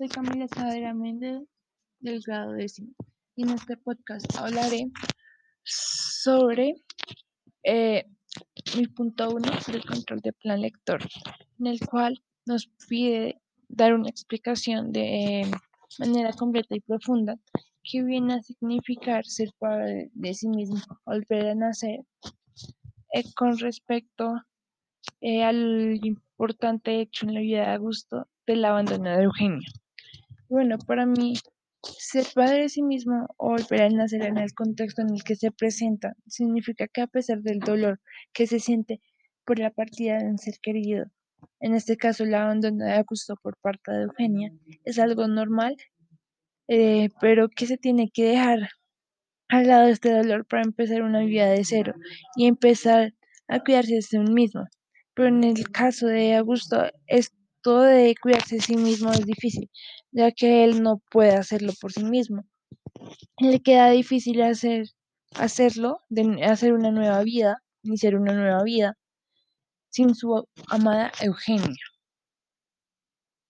Soy Camila Saavedra Méndez del grado décimo y en este podcast hablaré sobre eh, mi punto uno del control de plan lector, en el cual nos pide dar una explicación de manera completa y profunda qué viene a significar ser padre de sí mismo, volver a nacer, eh, con respecto eh, al importante hecho en la vida de Augusto del abandono de Eugenio. Bueno, para mí, ser padre de sí mismo o volver a nacer en el contexto en el que se presenta significa que a pesar del dolor que se siente por la partida de un ser querido, en este caso el abandono de Augusto por parte de Eugenia, es algo normal, eh, pero que se tiene que dejar al lado de este dolor para empezar una vida de cero y empezar a cuidarse de sí mismo. Pero en el caso de Augusto, esto de cuidarse de sí mismo es difícil, ya que él no puede hacerlo por sí mismo. Le queda difícil hacer, hacerlo, de hacer una nueva vida, iniciar una nueva vida, sin su amada Eugenia.